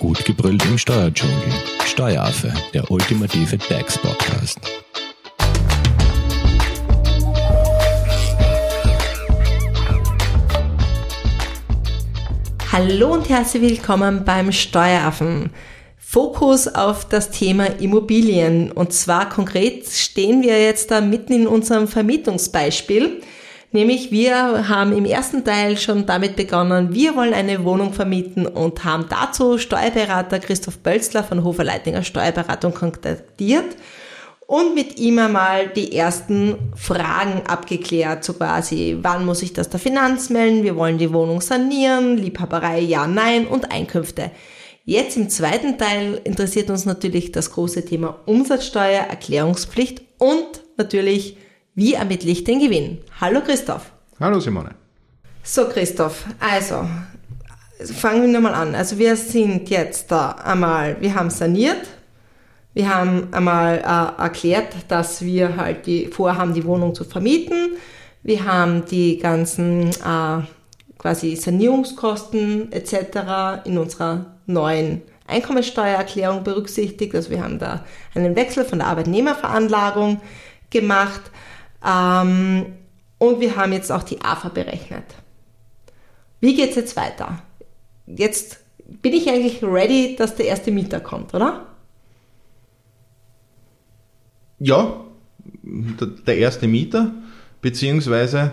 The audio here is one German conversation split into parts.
Gut gebrüllt im Steuerdschungel. Steueraffe, der ultimative DAX-Podcast. Hallo und herzlich willkommen beim Steueraffen. Fokus auf das Thema Immobilien. Und zwar konkret stehen wir jetzt da mitten in unserem Vermietungsbeispiel. Nämlich wir haben im ersten Teil schon damit begonnen, wir wollen eine Wohnung vermieten und haben dazu Steuerberater Christoph Bölzler von Hofer Leitinger Steuerberatung kontaktiert und mit ihm einmal die ersten Fragen abgeklärt, so quasi, wann muss ich das der Finanz melden, wir wollen die Wohnung sanieren, Liebhaberei, ja, nein und Einkünfte. Jetzt im zweiten Teil interessiert uns natürlich das große Thema Umsatzsteuer, Erklärungspflicht und natürlich wie ermittle ich den Gewinn? Hallo Christoph. Hallo Simone. So Christoph, also fangen wir nochmal an. Also wir sind jetzt da einmal, wir haben saniert, wir haben einmal äh, erklärt, dass wir halt die vorhaben, die Wohnung zu vermieten. Wir haben die ganzen äh, quasi Sanierungskosten etc. in unserer neuen Einkommensteuererklärung berücksichtigt. Also wir haben da einen Wechsel von der Arbeitnehmerveranlagung gemacht. Ähm, und wir haben jetzt auch die AFA berechnet. Wie geht es jetzt weiter? Jetzt bin ich eigentlich ready, dass der erste Mieter kommt, oder? Ja, der erste Mieter, beziehungsweise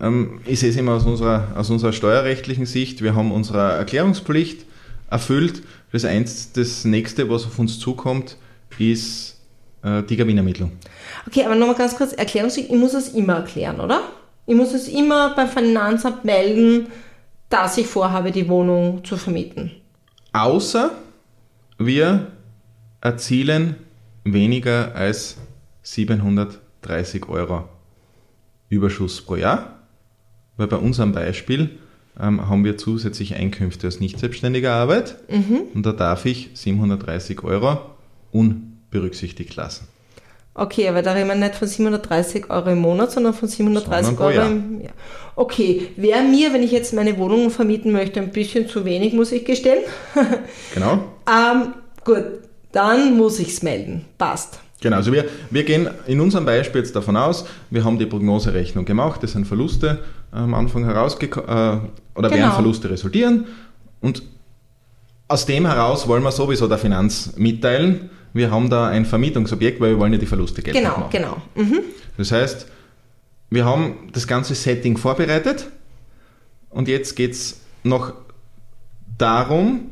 ähm, ich sehe es immer aus unserer, aus unserer steuerrechtlichen Sicht, wir haben unsere Erklärungspflicht erfüllt. Das, eins, das nächste, was auf uns zukommt, ist äh, die Gewinnermittlung. Okay, aber nochmal ganz kurz, Erklärungspflicht, ich muss es immer erklären, oder? Ich muss es immer beim Finanzamt melden, dass ich vorhabe, die Wohnung zu vermieten. Außer wir erzielen weniger als 730 Euro Überschuss pro Jahr. Weil bei unserem Beispiel ähm, haben wir zusätzlich Einkünfte aus nicht selbstständiger Arbeit mhm. und da darf ich 730 Euro unberücksichtigt lassen. Okay, aber da reden wir nicht von 730 Euro im Monat, sondern von 730 sondern Euro im Jahr. Okay, wäre mir, wenn ich jetzt meine Wohnung vermieten möchte, ein bisschen zu wenig, muss ich gestehen. Genau. ähm, gut, dann muss ich es melden. Passt. Genau, also wir, wir gehen in unserem Beispiel jetzt davon aus, wir haben die Prognoserechnung gemacht, es sind Verluste am Anfang herausgekommen, äh, oder genau. werden Verluste resultieren und aus dem heraus wollen wir sowieso der Finanz mitteilen, wir haben da ein Vermietungsobjekt, weil wir wollen ja die Verluste Geld genau, machen. Genau, genau. Mhm. Das heißt, wir haben das ganze Setting vorbereitet und jetzt geht es noch darum,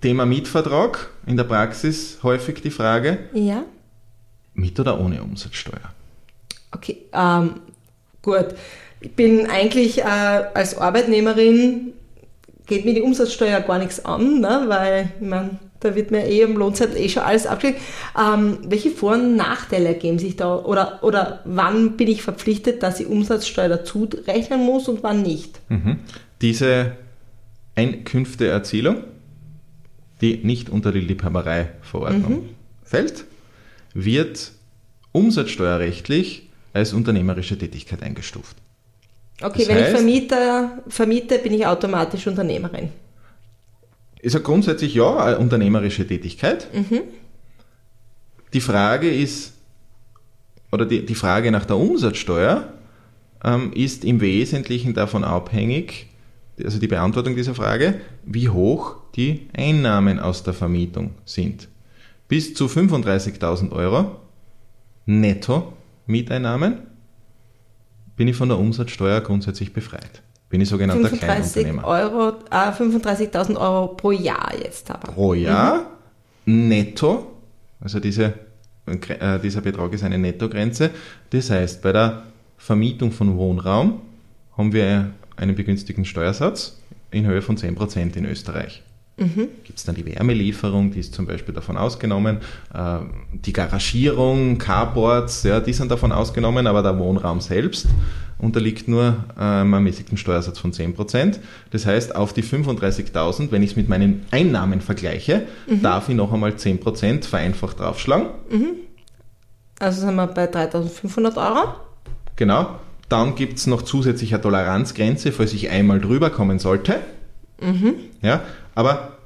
Thema Mietvertrag, in der Praxis häufig die Frage, ja. mit oder ohne Umsatzsteuer? Okay, ähm, gut. Ich bin eigentlich äh, als Arbeitnehmerin, geht mir die Umsatzsteuer gar nichts an, ne, weil ich mein, da wird mir eh im Lohnzettel eh schon alles abgelegt. Ähm, welche Vor- und Nachteile ergeben sich da? Oder, oder wann bin ich verpflichtet, dass ich Umsatzsteuer dazu rechnen muss und wann nicht? Mhm. Diese Einkünfteerzielung, die nicht unter die Liebhabereiverordnung mhm. fällt, wird umsatzsteuerrechtlich als unternehmerische Tätigkeit eingestuft. Okay, das wenn heißt, ich Vermieter, vermiete, bin ich automatisch Unternehmerin. Ist ja grundsätzlich ja eine unternehmerische Tätigkeit. Mhm. Die Frage ist, oder die, die Frage nach der Umsatzsteuer ähm, ist im Wesentlichen davon abhängig, also die Beantwortung dieser Frage, wie hoch die Einnahmen aus der Vermietung sind. Bis zu 35.000 Euro netto Mieteinnahmen bin ich von der Umsatzsteuer grundsätzlich befreit. Bin ich sogenannter 35 Kleinunternehmer. Euro, äh, 35.000 Euro pro Jahr jetzt aber. Pro Jahr mhm. netto, also diese, äh, dieser Betrag ist eine Nettogrenze. Das heißt, bei der Vermietung von Wohnraum haben wir einen begünstigten Steuersatz in Höhe von 10% in Österreich. Mhm. Gibt es dann die Wärmelieferung, die ist zum Beispiel davon ausgenommen, äh, die Garagierung, Carports, ja, die sind davon ausgenommen, aber der Wohnraum selbst unterliegt nur ähm, einem ermäßigten Steuersatz von 10%. Das heißt, auf die 35.000, wenn ich es mit meinen Einnahmen vergleiche, mhm. darf ich noch einmal 10% vereinfacht draufschlagen. Mhm. Also sind wir bei 3.500 Euro. Genau. Dann gibt es noch zusätzlich eine Toleranzgrenze, falls ich einmal drüber kommen sollte. Mhm. Ja, aber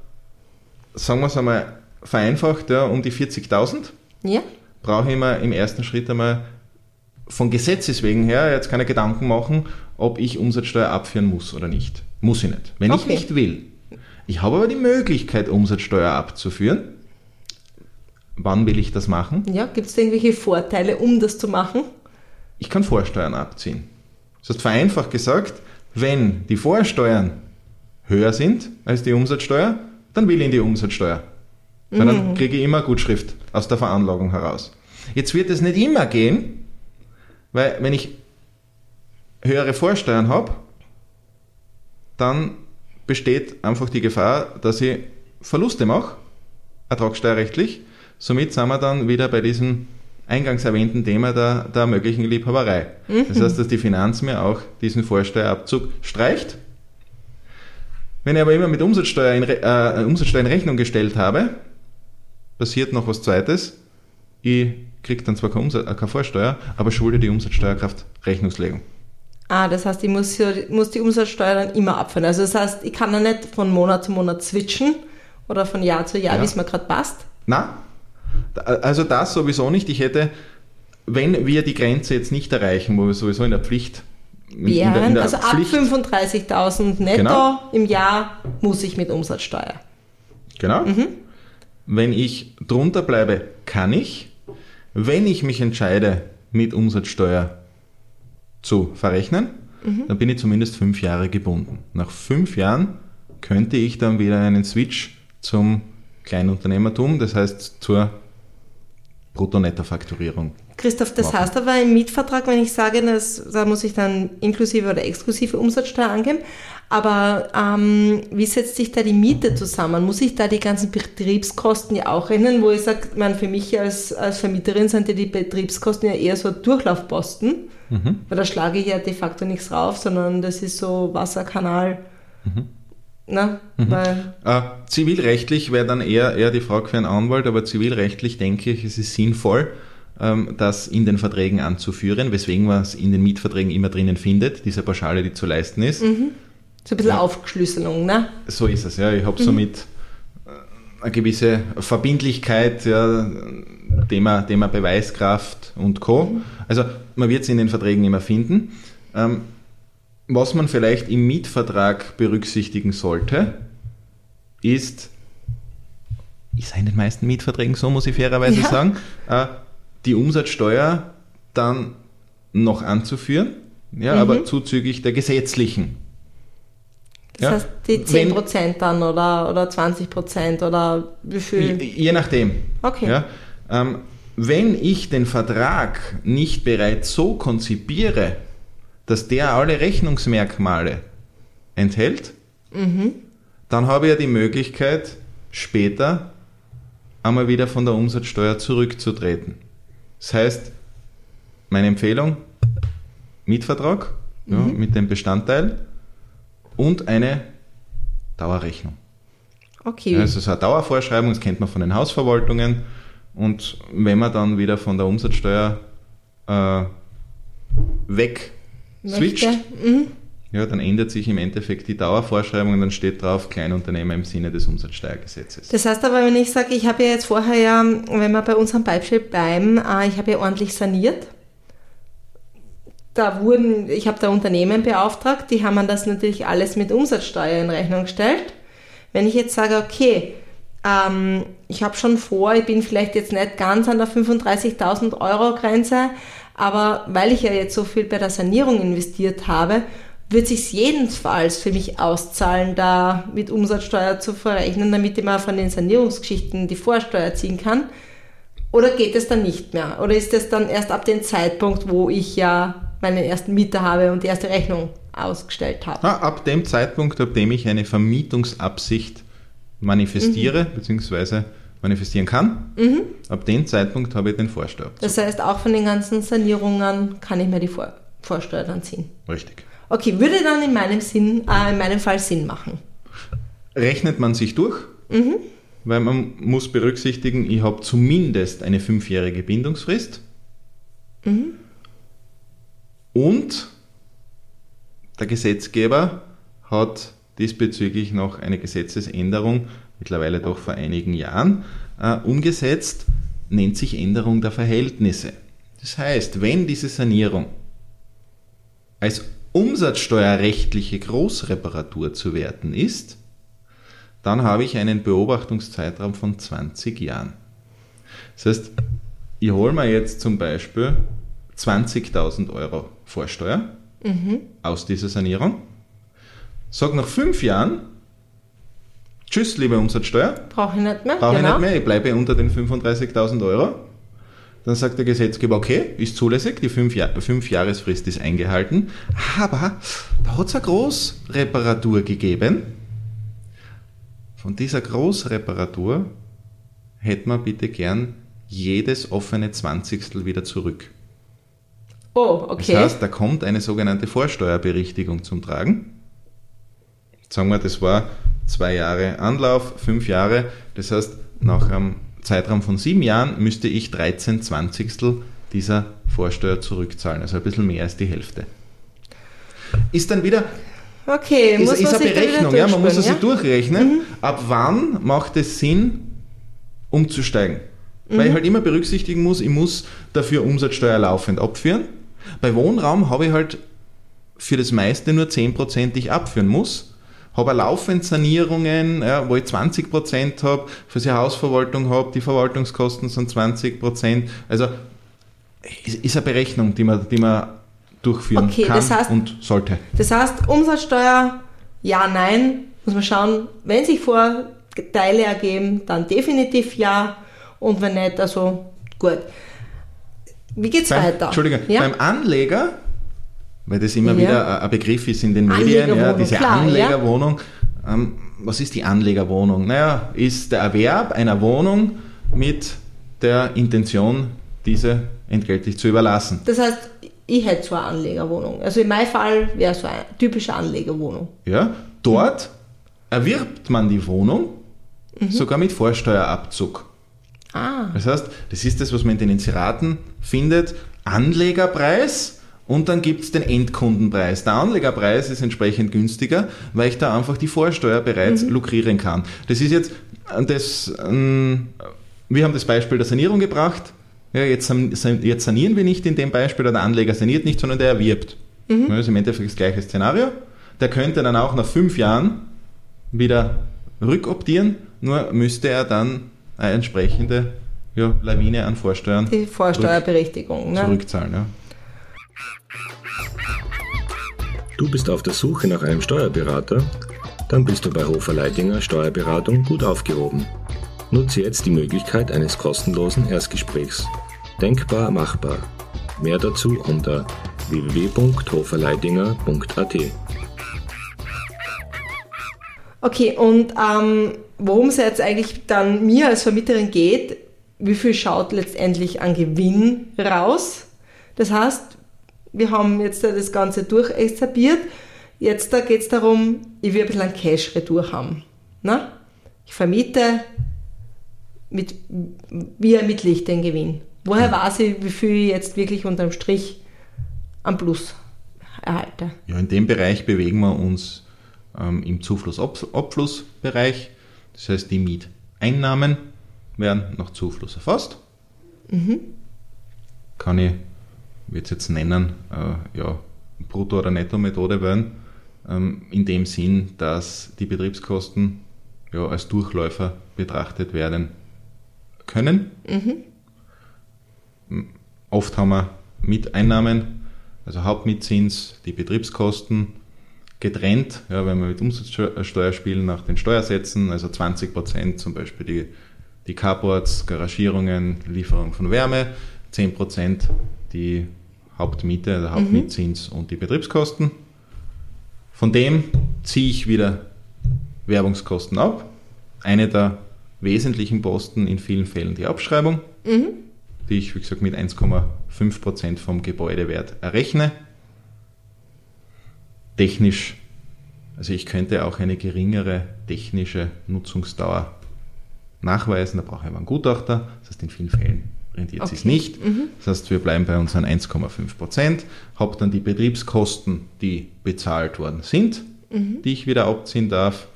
sagen wir es einmal vereinfacht, ja, um die 40.000 Ja? brauche ich mir im ersten Schritt einmal von Gesetzes wegen her jetzt keine Gedanken machen, ob ich Umsatzsteuer abführen muss oder nicht. Muss ich nicht. Wenn ich Okay. nicht will. Ich habe aber die Möglichkeit, Umsatzsteuer abzuführen. Wann will ich das machen? Ja, gibt es irgendwelche Vorteile, um das zu machen? Ich kann Vorsteuern abziehen. Das heißt, vereinfacht gesagt, wenn die Vorsteuern höher sind als die Umsatzsteuer, dann will ich in die Umsatzsteuer. Weil Dann kriege ich immer Gutschrift aus der Veranlagung heraus. Jetzt wird es nicht immer gehen, weil wenn ich höhere Vorsteuern habe, dann besteht einfach die Gefahr, dass ich Verluste mache, ertragssteuerrechtlich. Somit sind wir dann wieder bei diesem eingangs erwähnten Thema der, der möglichen Liebhaberei. Das heißt, dass die Finanz mir auch diesen Vorsteuerabzug streicht. Wenn ich aber immer mit Umsatzsteuer in, äh, Umsatzsteuer in Rechnung gestellt habe, passiert noch was Zweites. Ich kriege dann zwar keine, Umsatz, äh, keine Vorsteuer, aber schulde die Umsatzsteuerkraft Rechnungslegung. Ah, das heißt, ich muss, muss die Umsatzsteuer dann immer abführen. Also das heißt, ich kann ja nicht von Monat zu Monat switchen oder von Jahr zu Jahr, Ja. wie es mir gerade passt. Na, da- also das sowieso nicht. Ich hätte, wenn wir die Grenze jetzt nicht erreichen, wo wir sowieso in der Pflicht in der- in Wären, der also ab Pflicht- 35.000 netto Genau. im Jahr muss ich mit Umsatzsteuer. Genau. Wenn ich drunter bleibe, kann ich. Wenn ich mich entscheide, mit Umsatzsteuer zu verrechnen, dann bin ich zumindest fünf Jahre gebunden. Nach fünf Jahren könnte ich dann wieder einen Switch zum Kleinunternehmertum, das heißt zur Brutto-Netto-Fakturierung. Christoph, das Machen. heißt aber im Mietvertrag, wenn ich sage, dass, da muss ich dann inklusive oder exklusive Umsatzsteuer angeben. Aber ähm, wie setzt sich da die Miete zusammen? Muss ich da die ganzen Betriebskosten ja auch rechnen? Wo ich sage, man, für mich als, als Vermieterin sind ja die Betriebskosten ja eher so Durchlaufposten. Weil da schlage ich ja de facto nichts rauf, sondern das ist so Wasserkanal. Na, weil, Äh, zivilrechtlich wäre dann eher, eher die Frage für einen Anwalt, aber zivilrechtlich denke ich, es ist sinnvoll, das in den Verträgen anzuführen, weswegen man es in den Mietverträgen immer drinnen findet, diese Pauschale, die zu leisten ist. so ein bisschen Aufgeschlüsselung, ne? So ist es, ja. Ich habe somit äh, eine gewisse Verbindlichkeit, ja, Thema, Thema Beweiskraft und Co. Also man wird es in den Verträgen immer finden. Ähm, was man vielleicht im Mietvertrag berücksichtigen sollte, ist, ist in den meisten Mietverträgen so, muss ich fairerweise Ja. sagen, äh, die Umsatzsteuer dann noch anzuführen, ja, aber zuzüglich der gesetzlichen. Das Ja. heißt, die 10% dann oder, oder 20% oder wie viel? Je, je nachdem. Okay. Ja, ähm, wenn ich den Vertrag nicht bereits so konzipiere, dass der alle Rechnungsmerkmale enthält, dann habe ich ja die Möglichkeit, später einmal wieder von der Umsatzsteuer zurückzutreten. Das heißt, meine Empfehlung, Mietvertrag ja, mit dem Bestandteil und eine Dauerrechnung. Okay. Ja, also so eine Dauervorschreibung, das kennt man von den Hausverwaltungen. Und wenn man dann wieder von der Umsatzsteuer äh, weg switcht. Mhm. Ja, dann ändert sich im Endeffekt die Dauervorschreibung und dann steht drauf Kleinunternehmer im Sinne des Umsatzsteuergesetzes. Das heißt aber, wenn ich sage, ich habe ja jetzt vorher ja, wenn wir bei unserem Beispiel bleiben, äh, ich habe ja ordentlich saniert. Da wurden, ich habe da Unternehmen beauftragt, die haben das natürlich alles mit Umsatzsteuer in Rechnung gestellt. Wenn ich jetzt sage, okay, ähm, ich habe schon vor, ich bin vielleicht jetzt nicht ganz an der 35.000 Euro Grenze, aber weil ich ja jetzt so viel bei der Sanierung investiert habe, wird sich jedenfalls für mich auszahlen, da mit Umsatzsteuer zu verrechnen, damit ich mal von den Sanierungsgeschichten die Vorsteuer ziehen kann? Oder geht es dann nicht mehr? Oder ist es dann erst ab dem Zeitpunkt, wo ich ja meinen ersten Mieter habe und die erste Rechnung ausgestellt habe? Ah, ab dem Zeitpunkt, ab dem ich eine Vermietungsabsicht manifestiere, beziehungsweise manifestieren kann, ab dem Zeitpunkt habe ich den Vorsteuerabzug. Das heißt, auch von den ganzen Sanierungen kann ich mir die Vor Vorsteuer dann ziehen. Richtig. Okay, würde dann in meinem Sinn, äh, in meinem Fall Sinn machen. Rechnet man sich durch, weil man muss berücksichtigen, ich habe zumindest eine fünfjährige Bindungsfrist und der Gesetzgeber hat diesbezüglich noch eine Gesetzesänderung mittlerweile doch vor einigen Jahren, äh, umgesetzt, nennt sich Änderung der Verhältnisse. Das heißt, wenn diese Sanierung als umsatzsteuerrechtliche Großreparatur zu werten ist, dann habe ich einen Beobachtungszeitraum von 20 Jahren. Das heißt, ich hole mir jetzt zum Beispiel 20.000 Euro Vorsteuer mhm. aus dieser Sanierung, sage nach fünf Jahren, tschüss, liebe Umsatzsteuer. Brauche ich nicht mehr. Brauche genau. ich nicht mehr, ich bleibe unter den 35.000 Euro. Dann sagt der Gesetzgeber, okay, ist zulässig, die fünf, Jahr, fünf Jahresfrist ist eingehalten, aber da hat es eine Großreparatur gegeben. Von dieser Großreparatur hätten wir bitte gern jedes offene Zwanzigstel wieder zurück. Oh, okay. Das heißt, da kommt eine sogenannte Vorsteuerberichtigung zum Tragen. Sagen wir, das war zwei Jahre Anlauf, fünf Jahre. Das heißt, nach einem Zeitraum von sieben Jahren müsste ich 13 Zwanzigstel dieser Vorsteuer zurückzahlen, also ein bisschen mehr als die Hälfte. Ist dann wieder. Okay, ist, ist eine Berechnung, ja, man muss es ja? durchrechnen. Mhm. Ab wann macht es Sinn, umzusteigen? Mhm. Weil ich halt immer berücksichtigen muss, ich muss dafür Umsatzsteuer laufend abführen. Bei Wohnraum habe ich halt für das meiste nur 10% die ich abführen muss habe laufend Sanierungen, ja, wo ich 20 Prozent habe, für die Hausverwaltung habe, die Verwaltungskosten sind 20 Prozent. Also ist, ist eine Berechnung, die man, die man durchführen okay, kann das heißt, und sollte. Das heißt, Umsatzsteuer, ja, nein, muss man schauen, wenn sich Vorteile ergeben, dann definitiv ja und wenn nicht, also gut. Wie geht's beim, weiter? Entschuldigung, ja? beim Anleger weil das immer ja. wieder ein Begriff ist in den Medien, ja, diese klar, Anlegerwohnung. Ja. Ähm, was ist die Anlegerwohnung? Naja, ist der Erwerb einer Wohnung mit der Intention, diese entgeltlich zu überlassen. Das heißt, ich hätte so eine Anlegerwohnung. Also in meinem Fall wäre so eine typische Anlegerwohnung. Ja, dort erwirbt man die Wohnung mhm. sogar mit Vorsteuerabzug. Ah. Das heißt, das ist das, was man in den Inseraten findet. Anlegerpreis und dann gibt es den Endkundenpreis. Der Anlegerpreis ist entsprechend günstiger, weil ich da einfach die Vorsteuer bereits mhm. lukrieren kann. Das ist jetzt das, ähm, wir haben das Beispiel der Sanierung gebracht. Ja, jetzt, jetzt sanieren wir nicht in dem Beispiel, der Anleger saniert nicht, sondern der erwirbt. Mhm. Das ist im Endeffekt das gleiche Szenario. Der könnte dann auch nach fünf Jahren wieder rückoptieren, nur müsste er dann eine entsprechende ja, Lawine an Vorsteuern die Vorsteuerberechtigung ne? zurückzahlen. Ja. Du bist auf der Suche nach einem Steuerberater? Dann bist du bei Hofer Leidinger Steuerberatung gut aufgehoben. Nutze jetzt die Möglichkeit eines kostenlosen Erstgesprächs. Denkbar machbar. Mehr dazu unter www.hoferleidinger.at. Okay, und ähm, worum es jetzt eigentlich dann mir als Vermieterin geht, wie viel schaut letztendlich an Gewinn raus? Das heißt, wir haben jetzt das Ganze durchexerbiert. Jetzt da geht es darum, ich will ein bisschen ein Cash-Retour haben. Na? Ich vermiete, mit, wie ermittle ich den Gewinn? Woher weiß ich, wie viel ich jetzt wirklich unterm Strich am Plus erhalte? Ja, in dem Bereich bewegen wir uns ähm, im Zufluss-Abflussbereich. Das heißt, die Mieteinnahmen werden nach Zufluss erfasst. Mhm. Kann ich würde es jetzt nennen, äh, ja, Brutto- oder Netto-Methode wählen, ähm, in dem Sinn, dass die Betriebskosten ja, als Durchläufer betrachtet werden können. Mhm. Oft haben wir Miteinnahmen, also Hauptmietzins, die Betriebskosten getrennt, ja, wenn wir mit Umsatzsteuer spielen, nach den Steuersätzen, also 20 Prozent zum Beispiel die, die Carports, Garagierungen, Lieferung von Wärme, 10 Prozent die Hauptmiete, der Hauptmietzins mhm. und die Betriebskosten. Von dem ziehe ich wieder Werbungskosten ab. Eine der wesentlichen Posten in vielen Fällen die Abschreibung, mhm. die ich, wie gesagt, mit 1,5% vom Gebäudewert errechne. Technisch, also ich könnte auch eine geringere technische Nutzungsdauer nachweisen, da brauche ich aber einen Gutachter, das heißt in vielen Fällen rentiert okay. sich nicht. Mhm. Das heißt, wir bleiben bei unseren 1,5 Prozent, habe dann die Betriebskosten, die bezahlt worden sind, mhm. die ich wieder abziehen darf,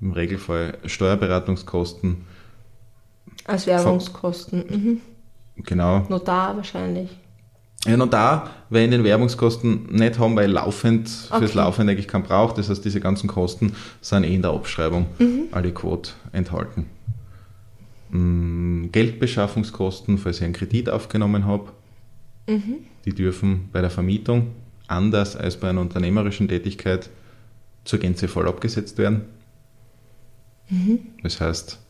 im Regelfall Steuerberatungskosten. Als Werbungskosten. Mhm. Genau. Notar wahrscheinlich. Ja, da, weil in den Werbungskosten nicht haben, weil laufend, Okay. fürs Laufend eigentlich keinen braucht. Das heißt, diese ganzen Kosten sind eh in der Abschreibung Mhm. alle Quote enthalten. Mm, Geldbeschaffungskosten, falls ich einen Kredit aufgenommen habe, Mhm. die dürfen bei der Vermietung anders als bei einer unternehmerischen Tätigkeit zur Gänze voll abgesetzt werden. Das heißt.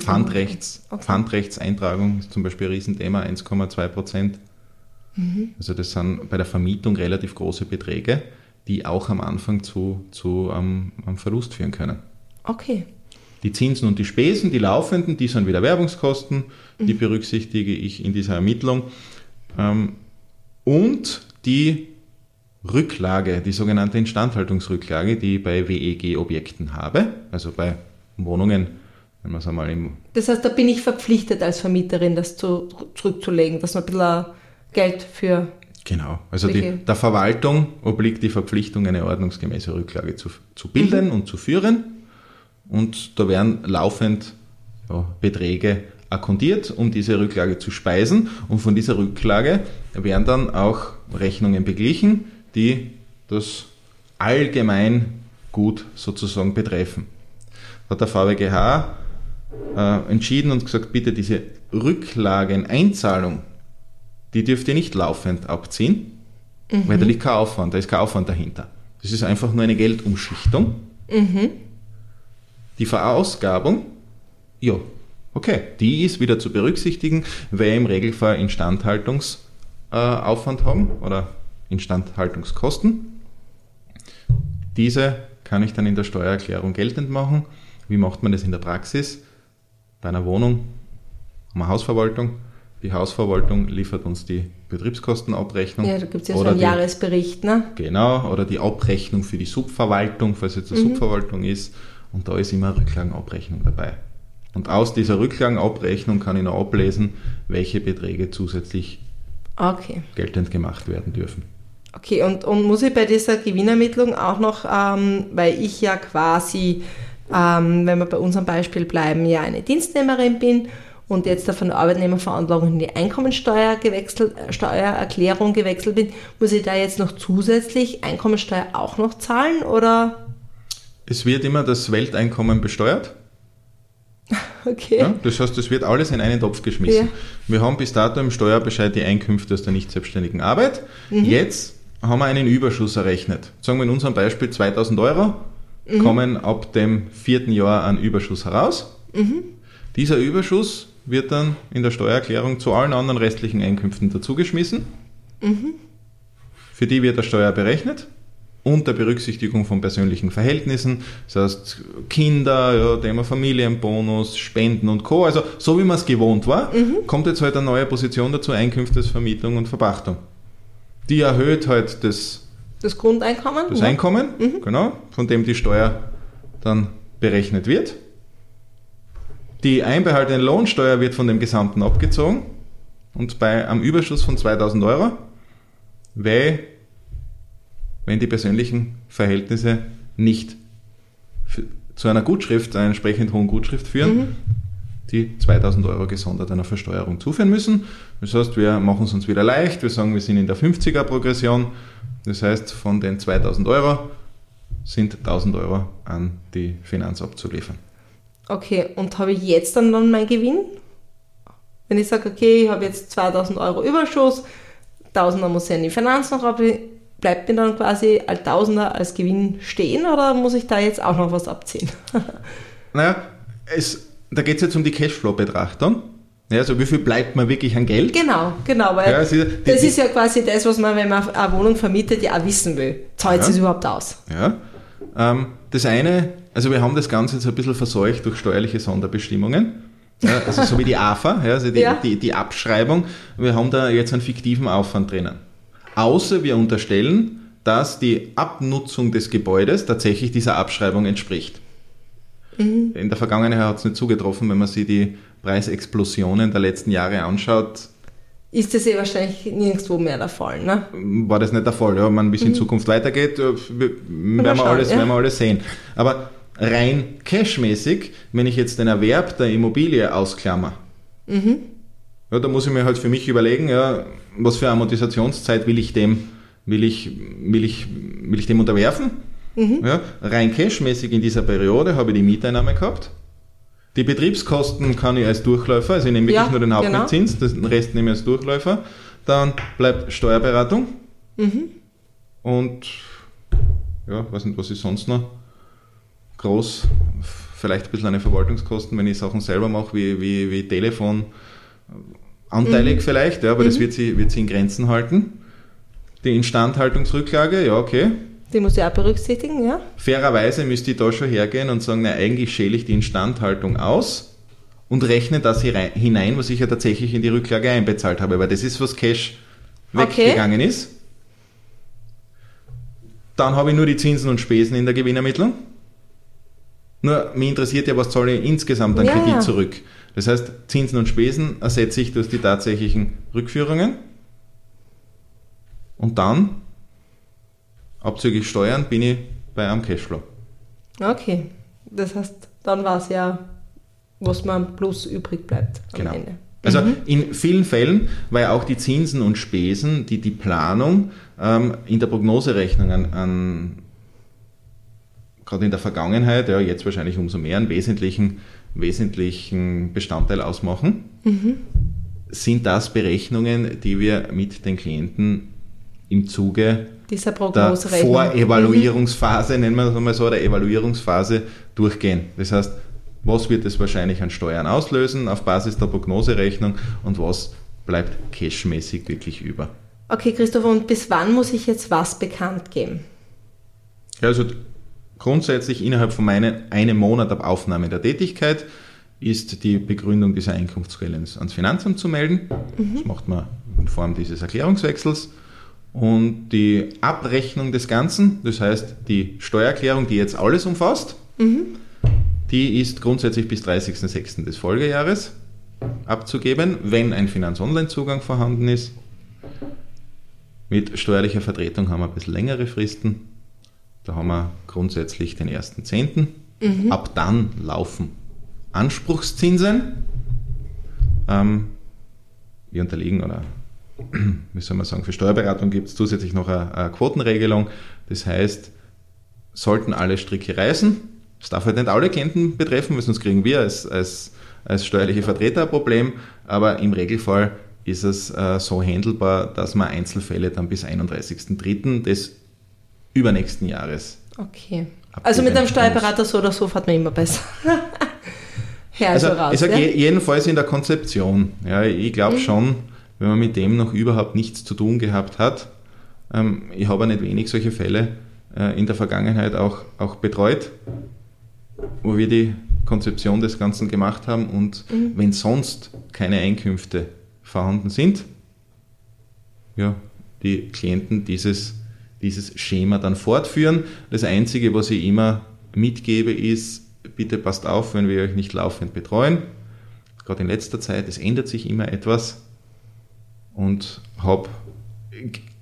Pfandrechts, Okay. Pfandrechtseintragung ist zum Beispiel ein Riesenthema, 1,2 Prozent. Mhm. Also das sind bei der Vermietung relativ große Beträge, die auch am Anfang zu, zu ähm, einem Verlust führen können. Okay. Die Zinsen und die Spesen, die laufenden, die sind wieder Werbungskosten, die Mhm. berücksichtige ich in dieser Ermittlung. Ähm, und die Rücklage, die sogenannte Instandhaltungsrücklage, die ich bei WEG-Objekten habe, also bei Wohnungen, wenn man es einmal im Das heißt, da bin ich verpflichtet als Vermieterin, das zu, zurückzulegen, dass man ein bisschen Geld für. Genau. Also die, der Verwaltung obliegt die Verpflichtung, eine ordnungsgemäße Rücklage zu, zu bilden und zu führen. Und da werden laufend ja, Beträge akkontiert, um diese Rücklage zu speisen. Und von dieser Rücklage werden dann auch Rechnungen beglichen, die das Allgemeingut sozusagen betreffen. Da hat der VWGH äh, entschieden und gesagt, bitte diese Rücklageneinzahlung, die dürft ihr nicht laufend abziehen, weil da liegt kein Aufwand, da ist kein Aufwand dahinter. Das ist einfach nur eine Geldumschichtung. Die Verausgabung, ja, okay, die ist wieder zu berücksichtigen, weil wir im Regelfall Instandhaltungsaufwand äh, haben oder Instandhaltungskosten. Diese kann ich dann in der Steuererklärung geltend machen. Wie macht man das in der Praxis? Bei einer Wohnung haben wir Hausverwaltung. Die Hausverwaltung liefert uns die Betriebskostenabrechnung. Ja, da gibt es ja so oder einen die, Jahresbericht, ne? Genau, oder die Abrechnung für die Subverwaltung, falls jetzt eine Subverwaltung ist. Und da ist immer eine Rücklagenabrechnung dabei. Und aus dieser Rücklagenabrechnung kann ich noch ablesen, welche Beträge zusätzlich Okay. geltend gemacht werden dürfen. Okay, und, und muss ich bei dieser Gewinnermittlung auch noch, ähm, weil ich ja quasi, ähm, wenn wir bei unserem Beispiel bleiben, ja eine Dienstnehmerin bin und jetzt von der Arbeitnehmerveranlagung in die Einkommensteuer gewechselt, äh, Steuererklärung gewechselt bin, muss ich da jetzt noch zusätzlich Einkommensteuer auch noch zahlen oder? Es wird immer das Welteinkommen besteuert. Okay. Ja, das heißt, es wird alles in einen Topf geschmissen. Ja. Wir haben bis dato im Steuerbescheid die Einkünfte aus der nicht selbstständigen Arbeit. Mhm. Jetzt haben wir einen Überschuss errechnet. Sagen wir in unserem Beispiel 2000 Euro, Mhm. kommen ab dem vierten Jahr ein Überschuss heraus. Mhm. Dieser Überschuss wird dann in der Steuererklärung zu allen anderen restlichen Einkünften dazugeschmissen. Mhm. Für die wird der Steuer berechnet unter Berücksichtigung von persönlichen Verhältnissen, das heißt Kinder, ja, Thema Familienbonus, Spenden und Co. Also so wie man es gewohnt war, kommt jetzt halt eine neue Position dazu, Einkünftesvermietung und Verpachtung. Die erhöht halt das, Das Grundeinkommen? das ja. Einkommen, genau, von dem die Steuer dann berechnet wird. Die einbehaltene Lohnsteuer wird von dem Gesamten abgezogen und bei einem Überschuss von 2000 Euro, weil, wenn die persönlichen Verhältnisse nicht zu einer Gutschrift, einer entsprechend hohen Gutschrift führen, die 2000 Euro gesondert einer Versteuerung zuführen müssen. Das heißt, wir machen es uns wieder leicht, wir sagen, wir sind in der 50er Progression. Das heißt, von den 2000 Euro sind 1000 Euro an die Finanz abzuliefern. Okay, und habe ich jetzt dann, dann meinen Gewinn? Wenn ich sage, okay, ich habe jetzt 2000 Euro Überschuss, 1000er muss ich in die Finanz noch bleibt mir dann quasi als Tausender als Gewinn stehen oder muss ich da jetzt auch noch was abziehen? Naja, es, da geht es jetzt um die Cashflow-Betrachtung. Ja, also wie viel bleibt mir wirklich an Geld? genau, genau, weil Ja, ist- die- das ist ja quasi das, was man, wenn man eine Wohnung vermietet, ja auch wissen will. Zahlt Ja. es überhaupt aus? Ja. Ähm, das eine, also wir haben das Ganze jetzt ein bisschen verseucht durch steuerliche Sonderbestimmungen. Ja, also so wie die AFA, ja, also die, Ja. die, die Abschreibung. Wir haben da jetzt einen fiktiven Aufwand drinnen. Außer wir unterstellen, dass die Abnutzung des Gebäudes tatsächlich dieser Abschreibung entspricht. In der Vergangenheit hat es nicht zugetroffen, wenn man sich die Preisexplosionen der letzten Jahre anschaut, Ist das eh wahrscheinlich nirgendwo mehr der Fall, ne? war das nicht der Fall. Ja, man, wie es in Zukunft weitergeht, äh, werden, wir alles, ja. werden wir alles sehen. Aber rein cashmäßig, wenn ich jetzt den Erwerb der Immobilie ausklammer, ja, da muss ich mir halt für mich überlegen, ja, was für Amortisationszeit will ich dem, will ich, will ich, will ich dem unterwerfen? Ja, rein cashmäßig in dieser Periode habe ich die Mieteinnahme gehabt. Die Betriebskosten kann ich als Durchläufer, also ich nehme wirklich Ja, nur den genau. Hauptmietzins, den Rest nehme ich als Durchläufer. Dann bleibt Steuerberatung. Und ja, weiß nicht, was ist sonst noch groß. Vielleicht ein bisschen eine Verwaltungskosten, wenn ich Sachen selber mache, wie, wie, wie Telefon, anteilig vielleicht, ja, aber das wird sie, wird sie in Grenzen halten. Die Instandhaltungsrücklage, ja, okay. Die muss ich auch berücksichtigen, ja? Fairerweise müsste ich da schon hergehen und sagen, na, eigentlich schäle ich die Instandhaltung aus und rechne das hinein, was ich ja tatsächlich in die Rücklage einbezahlt habe, weil das ist, was Cash Okay. weggegangen ist. Dann habe ich nur die Zinsen und Spesen in der Gewinnermittlung. Nur, mich interessiert ja, was zahle ich insgesamt an Ja, Kredit zurück. Das heißt, Zinsen und Spesen ersetze ich durch die tatsächlichen Rückführungen. Und dann, abzüglich Steuern, bin ich bei einem Cashflow. Okay. Das heißt, dann war es ja, was man plus übrig bleibt am Genau. Ende. Also in vielen Fällen, weil auch die Zinsen und Spesen, die die Planung ähm, in der Prognoserechnung an, an gerade in der Vergangenheit, ja jetzt wahrscheinlich umso mehr, einen wesentlichen, wesentlichen Bestandteil ausmachen, sind das Berechnungen, die wir mit den Klienten im Zuge Dieser der Prognoserechnung. Vorevaluierungsphase, nennen wir es einmal so, der Evaluierungsphase durchgehen. Das heißt, was wird es wahrscheinlich an Steuern auslösen auf Basis der Prognoserechnung und was bleibt cashmäßig wirklich über. Okay, Christoph, und bis wann muss ich jetzt was bekannt geben? Ja, also grundsätzlich innerhalb von meine, einem Monat ab Aufnahme der Tätigkeit ist die Begründung dieser Einkunftsquelle ans Finanzamt zu melden. Das macht man in Form dieses Erklärungswechsels. Und die Abrechnung des Ganzen, das heißt die Steuererklärung, die jetzt alles umfasst, die ist grundsätzlich bis 30.06. des Folgejahres abzugeben, wenn ein Finanz-Online-Zugang vorhanden ist. Mit steuerlicher Vertretung haben wir ein bisschen längere Fristen. Da haben wir grundsätzlich den 1.10. Ab dann laufen Anspruchszinsen. Ähm, wir unterliegen, oder wie soll man sagen, für Steuerberatung gibt es zusätzlich noch eine, eine Quotenregelung. Das heißt, sollten alle Stricke reißen, das darf halt nicht alle Klienten betreffen, weil sonst kriegen wir als, als, als steuerliche Vertreter ein Problem, aber im Regelfall ist es äh, so handelbar, dass man Einzelfälle dann bis 31.03. des übernächsten Jahres Okay. Also mit einem Steuerberater so oder so fährt man immer besser. Hör Also, also raus. ich sage ja? je- jedenfalls in der Konzeption. Ja, ich glaube Mhm. schon, wenn man mit dem noch überhaupt nichts zu tun gehabt hat, ähm, ich habe nicht wenig solche Fälle äh, in der Vergangenheit auch, auch betreut, wo wir die Konzeption des Ganzen gemacht haben und Mhm. wenn sonst keine Einkünfte vorhanden sind, ja, die Klienten dieses, dieses Schema dann fortführen. Das Einzige, was ich immer mitgebe, ist, bitte passt auf, wenn wir euch nicht laufend betreuen. Gerade in letzter Zeit, es ändert sich immer etwas und habe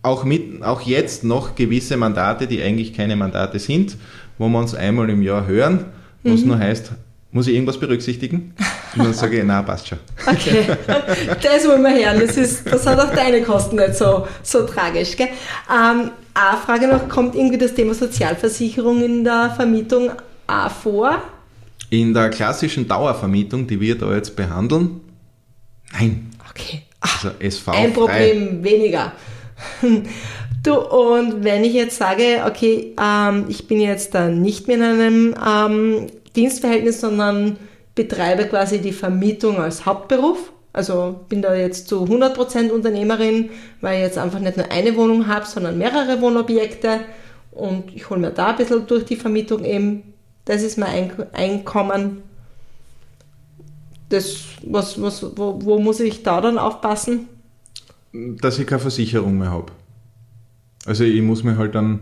auch, mit, auch jetzt noch gewisse Mandate, die eigentlich keine Mandate sind, wo wir uns einmal im Jahr hören, was nur heißt, muss ich irgendwas berücksichtigen? Und dann sage ich, na, passt schon. Okay, das wollen wir hören. Das, ist, das hat auch deine Kosten nicht so, so tragisch. Gell? Ähm, eine Frage noch, kommt irgendwie das Thema Sozialversicherung in der Vermietung auch vor? In der klassischen Dauervermietung, die wir da jetzt behandeln, nein. Okay. Ach, Also SV ein. Problem weniger. Du, und wenn ich jetzt sage, okay, ähm, ich bin jetzt dann nicht mehr in einem ähm, Dienstverhältnis, sondern betreibe quasi die Vermietung als Hauptberuf, also bin da jetzt zu 100% Unternehmerin, weil ich jetzt einfach nicht nur eine Wohnung habe, sondern mehrere Wohnobjekte und ich hole mir da ein bisschen durch die Vermietung eben, das ist mein Eink- Einkommen. Das, was, was, wo, wo muss ich da dann aufpassen? dass ich keine Versicherung mehr habe. Also ich muss mir halt dann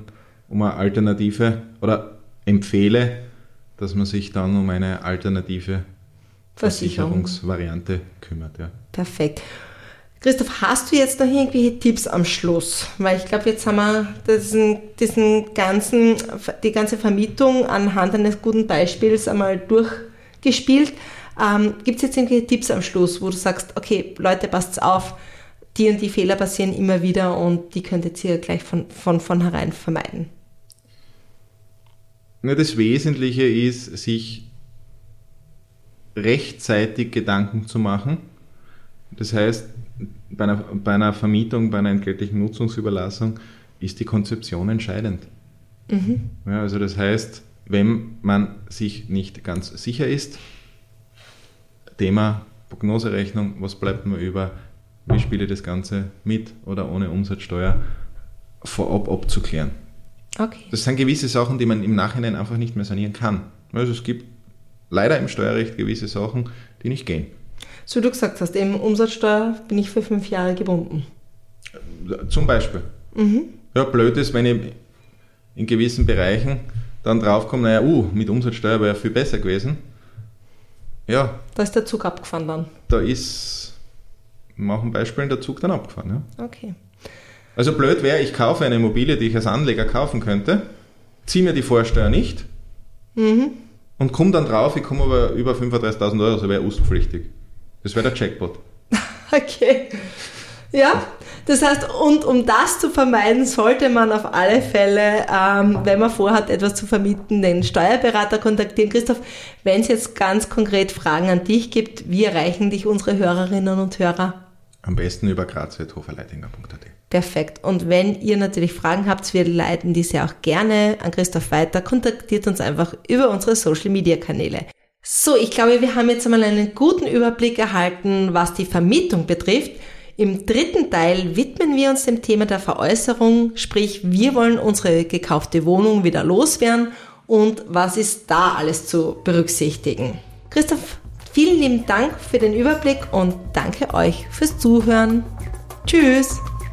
um eine Alternative oder empfehle, dass man sich dann um eine alternative Versicherung. Versicherungsvariante kümmert. Ja. Perfekt. Christoph, hast du jetzt noch irgendwelche Tipps am Schluss? Weil ich glaube, jetzt haben wir diesen, diesen ganzen, die ganze Vermietung anhand eines guten Beispiels einmal durchgespielt. Ähm, Gibt es jetzt irgendwelche Tipps am Schluss, wo du sagst, okay, Leute, passt auf, die und die Fehler passieren immer wieder und die könntet ihr gleich von, von vornherein vermeiden? Das Wesentliche ist, sich rechtzeitig Gedanken zu machen. Das heißt, bei einer, bei einer Vermietung, bei einer entgeltlichen Nutzungsüberlassung ist die Konzeption entscheidend. Mhm. Ja, also das heißt, wenn man sich nicht ganz sicher ist, Thema Prognoserechnung, was bleibt mir über, wie spiele ich das Ganze mit oder ohne Umsatzsteuer, vorab abzuklären. Okay. Das sind gewisse Sachen, die man im Nachhinein einfach nicht mehr sanieren kann. Also es gibt leider im Steuerrecht gewisse Sachen, die nicht gehen. So wie du gesagt hast, eben Umsatzsteuer bin ich für fünf Jahre gebunden. Zum Beispiel. Mhm. Ja, blöd ist, wenn ich in gewissen Bereichen dann draufkomme, naja, uh, mit Umsatzsteuer wäre ja viel besser gewesen. Ja. Da ist der Zug abgefahren dann. Da ist, machen Beispielen, der Zug dann abgefahren. Ja. Okay. Also blöd wäre, ich kaufe eine Immobilie, die ich als Anleger kaufen könnte, ziehe mir die Vorsteuer nicht mhm. und komme dann drauf, ich komme aber über 35.000 Euro, also wäre ustpflichtig. Das wäre der Jackpot. okay. Ja, das heißt, und um das zu vermeiden, sollte man auf alle Fälle, ähm, wenn man vorhat, etwas zu vermieten, den Steuerberater kontaktieren. Christoph, wenn es jetzt ganz konkret Fragen an dich gibt, wie erreichen dich unsere Hörerinnen und Hörer? Am besten über graz.hoferleitinger.at. Perfekt. Und wenn ihr natürlich Fragen habt, wir leiten diese auch gerne an Christoph weiter. Kontaktiert uns einfach über unsere Social Media Kanäle. So, ich glaube, wir haben jetzt einmal einen guten Überblick erhalten, was die Vermietung betrifft. Im dritten Teil widmen wir uns dem Thema der Veräußerung, sprich, wir wollen unsere gekaufte Wohnung wieder loswerden und was ist da alles zu berücksichtigen. Christoph, vielen lieben Dank für den Überblick und danke euch fürs Zuhören. Tschüss.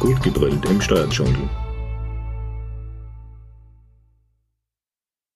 gut gebrüllt im Steuerdschungel.